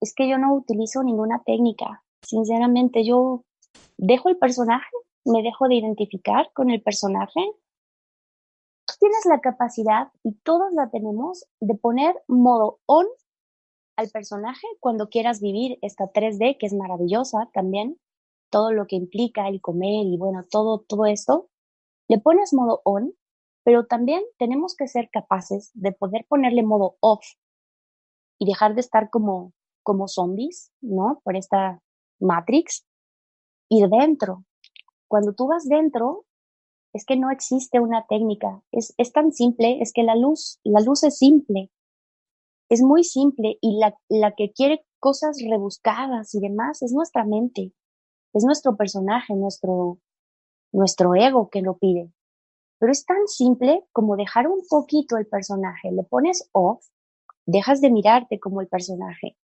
S2: Es que yo no utilizo ninguna técnica. Sinceramente, yo dejo el personaje, me dejo de identificar con el personaje. Tú tienes la capacidad, y todos la tenemos, de poner modo on al personaje cuando quieras vivir esta 3D, que es maravillosa también, todo lo que implica el comer y bueno, todo, todo esto. Le pones modo on, pero también tenemos que ser capaces de poder ponerle modo off y dejar de estar como como zombies, ¿no? Por esta Matrix, ir dentro. Cuando tú vas dentro, es que no existe una técnica. Es, es tan simple, es que la luz, la luz es simple. Es muy simple y la, la que quiere cosas rebuscadas y demás es nuestra mente. Es nuestro personaje, nuestro, nuestro ego que lo pide. Pero es tan simple como dejar un poquito el personaje. Le pones off, dejas de mirarte como el personaje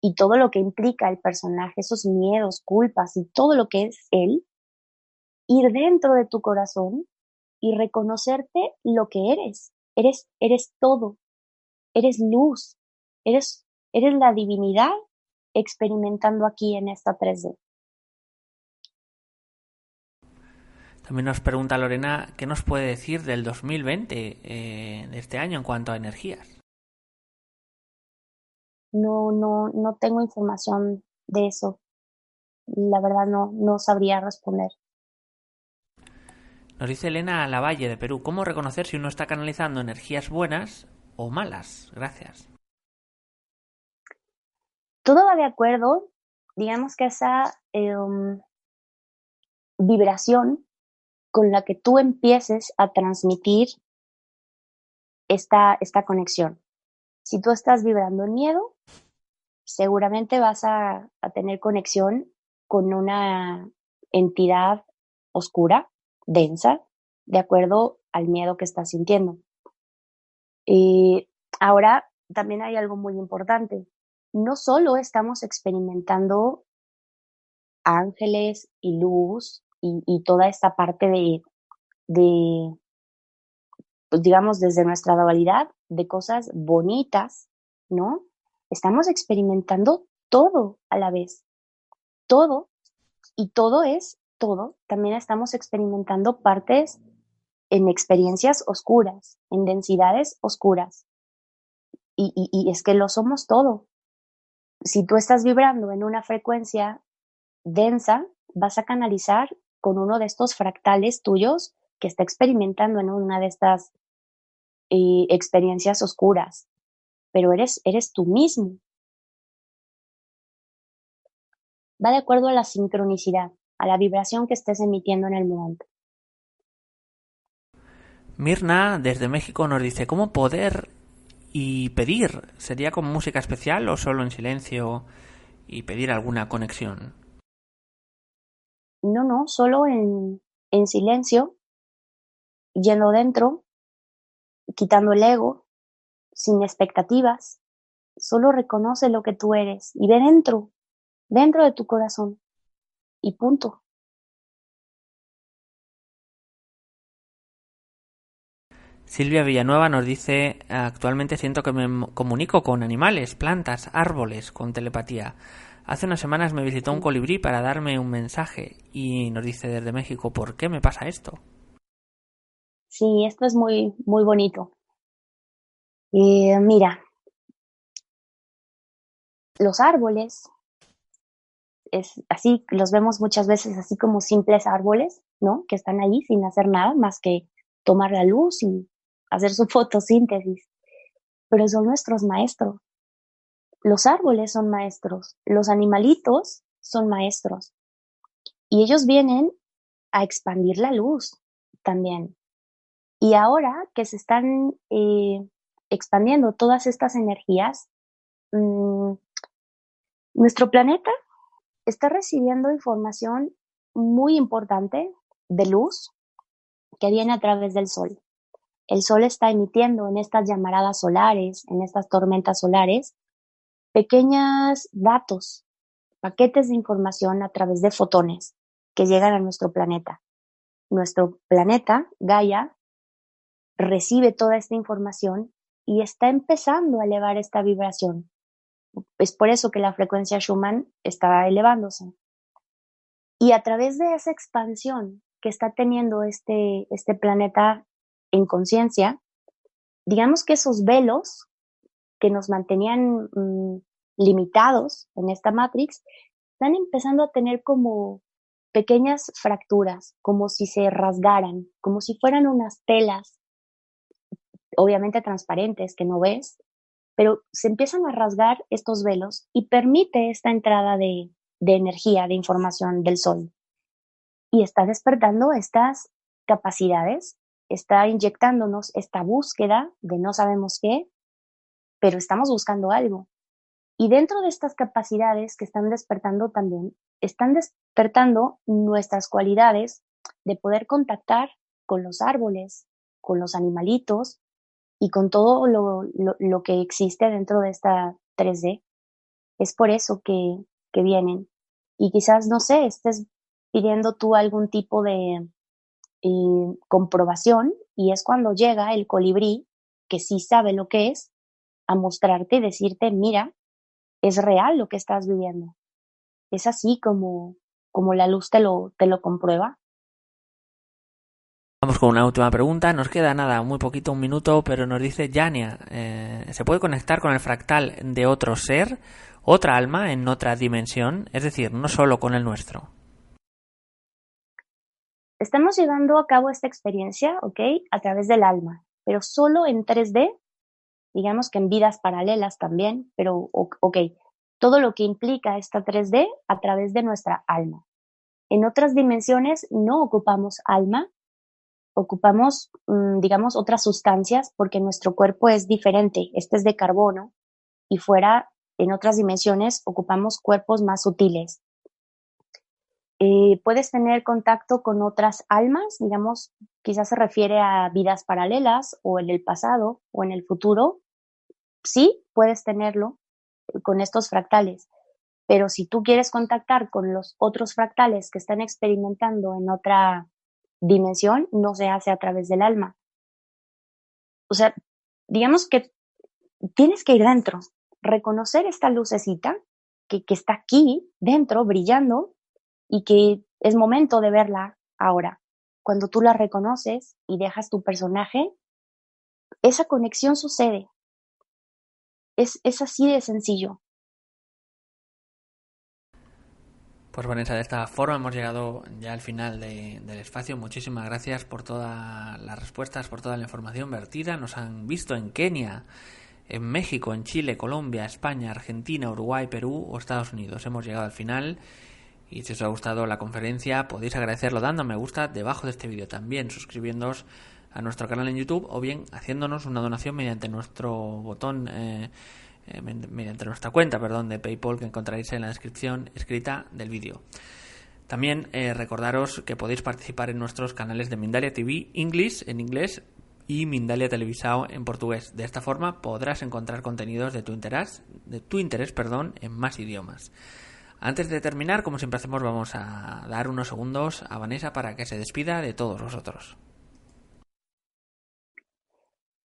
S2: y todo lo que implica el personaje, esos miedos, culpas y todo lo que es él, ir dentro de tu corazón y reconocerte lo que eres. Eres, eres todo. Eres luz. Eres, eres la divinidad experimentando aquí en esta 3D.
S1: También nos pregunta Lorena, ¿qué nos puede decir del 2020, eh, de este año, en cuanto a energías?
S2: No, no, no tengo información de eso. La verdad no, no sabría responder.
S1: Nos dice Elena Lavalle de Perú, ¿cómo reconocer si uno está canalizando energías buenas o malas? Gracias.
S2: Todo va de acuerdo, digamos que esa em, vibración con la que tú empieces a transmitir esta, esta conexión. Si tú estás vibrando en miedo, seguramente vas a, tener conexión con una entidad oscura, densa, de acuerdo al miedo que estás sintiendo. Y ahora también hay algo muy importante. No solo estamos experimentando ángeles y luz y, toda esta parte de, de, pues digamos, desde nuestra dualidad, de cosas bonitas, ¿no? Estamos experimentando todo a la vez. Todo. Y todo es todo. También estamos experimentando partes en experiencias oscuras, en densidades oscuras. Y, es que lo somos todo. Si tú estás vibrando en una frecuencia densa, vas a canalizar con uno de estos fractales tuyos que está experimentando en una de estas eh, experiencias oscuras, pero eres, eres tú mismo. Va de acuerdo a la sincronicidad, a la vibración que estés emitiendo en el momento.
S1: Mirna, desde México, nos dice, ¿cómo poder y pedir? ¿Sería con música especial o solo en silencio y pedir alguna conexión?
S2: No, no, solo en, en silencio, yendo dentro, quitando el ego, sin expectativas. Solo reconoce lo que tú eres y ve dentro, dentro de tu corazón. Y punto.
S1: Silvia Villanueva nos dice, actualmente siento que me comunico con animales, plantas, árboles, con telepatía. Hace unas semanas me visitó un colibrí para darme un mensaje y nos dice desde México, ¿por qué me pasa esto?
S2: Sí, esto es muy, muy bonito. Eh, mira, los árboles, es así, los vemos muchas veces así como simples árboles, ¿no? Que están ahí sin hacer nada más que tomar la luz y hacer su fotosíntesis. Pero son nuestros maestros. Los árboles son maestros, los animalitos son maestros. Y ellos vienen a expandir la luz también. Y ahora que se están eh, expandiendo todas estas energías, mm, nuestro planeta está recibiendo información muy importante de luz que viene a través del Sol. El Sol está emitiendo en estas llamaradas solares, en estas tormentas solares, pequeños datos, paquetes de información a través de fotones que llegan a nuestro planeta. Nuestro planeta, Gaia, recibe toda esta información y está empezando a elevar esta vibración. Es por eso que la frecuencia Schumann está elevándose. Y a través de esa expansión que está teniendo este, este planeta en conciencia, digamos que esos velos que nos mantenían mm, limitados en esta Matrix, están empezando a tener como pequeñas fracturas, como si se rasgaran, como si fueran unas telas, obviamente transparentes que no ves, pero se empiezan a rasgar estos velos y permite esta entrada de, de energía, de información del sol. Y está despertando estas capacidades, está inyectándonos esta búsqueda de no sabemos qué, pero estamos buscando algo. Y dentro de estas capacidades que están despertando también, están despertando nuestras cualidades de poder contactar con los árboles, con los animalitos y con todo lo, lo, que existe dentro de esta 3D. es por eso que, que vienen. Y quizás, no sé, estés pidiendo tú algún tipo de eh, comprobación y es cuando llega el colibrí, que sí sabe lo que es, a mostrarte y decirte, mira, es real lo que estás viviendo. Es así como, como la luz te lo, te lo comprueba.
S1: Vamos con una última pregunta. Nos queda nada, muy poquito, un minuto, pero nos dice Yania, eh, ¿se puede conectar con el fractal de otro ser, otra alma en otra dimensión? Es decir, no solo con el nuestro.
S2: Estamos llevando a cabo esta experiencia, ¿ok? A través del alma, pero solo en 3D, digamos que en vidas paralelas también, pero ok, todo lo que implica esta 3D a través de nuestra alma. En otras dimensiones no ocupamos alma, ocupamos, mm, digamos, otras sustancias porque nuestro cuerpo es diferente. Este es de carbono y fuera, en otras dimensiones, ocupamos cuerpos más sutiles. Eh, puedes tener contacto con otras almas, digamos, quizás se refiere a vidas paralelas o en el pasado o en el futuro. Sí, puedes tenerlo con estos fractales, pero si tú quieres contactar con los otros fractales que están experimentando en otra dimensión no se hace a través del alma. O sea, digamos que tienes que ir dentro, reconocer esta lucecita que, que está aquí dentro, brillando, y que es momento de verla ahora. Cuando tú la reconoces y dejas tu personaje, esa conexión sucede. Es, es así de sencillo.
S1: Pues Vanessa, de esta forma hemos llegado ya al final del espacio. Muchísimas gracias por todas las respuestas, por toda la información vertida. Nos han visto en Kenia, en México, en Chile, Colombia, España, Argentina, Uruguay, Perú o Estados Unidos. Hemos llegado al final. Y si os ha gustado la conferencia, podéis agradecerlo dando me gusta debajo de este vídeo. También suscribiéndoos a nuestro canal en YouTube o bien haciéndonos una donación mediante nuestro botón eh, eh, mediante nuestra cuenta perdón, de PayPal que encontraréis en la descripción escrita del vídeo. También eh, recordaros que podéis participar en nuestros canales de Mindalia TV English en inglés y Mindalia Televisao en portugués. De esta forma podrás encontrar contenidos de tu interés, de tu interés perdón, en más idiomas. Antes de terminar, como siempre hacemos, vamos a dar unos segundos a Vanessa para que se despida de todos vosotros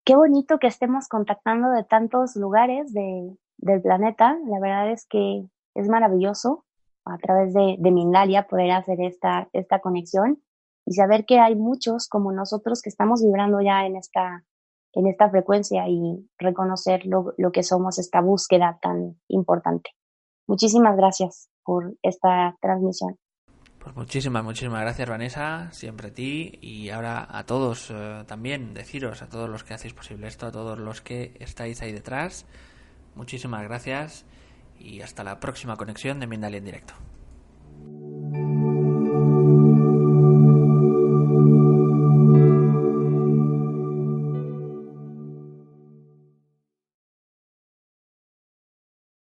S2: qué bonito que estemos contactando de tantos lugares de, del planeta. La verdad es que es maravilloso a través de, de Mindalia poder hacer esta, esta conexión y saber que hay muchos como nosotros que estamos vibrando ya en esta, en esta frecuencia y reconocer lo, lo que somos, esta búsqueda tan importante. Muchísimas gracias por esta transmisión.
S1: Pues muchísimas, muchísimas gracias Vanessa, siempre a ti y ahora a todos eh, también deciros, a todos los que hacéis posible esto, a todos los que estáis ahí detrás, muchísimas gracias y hasta la próxima conexión de Mindalia en directo.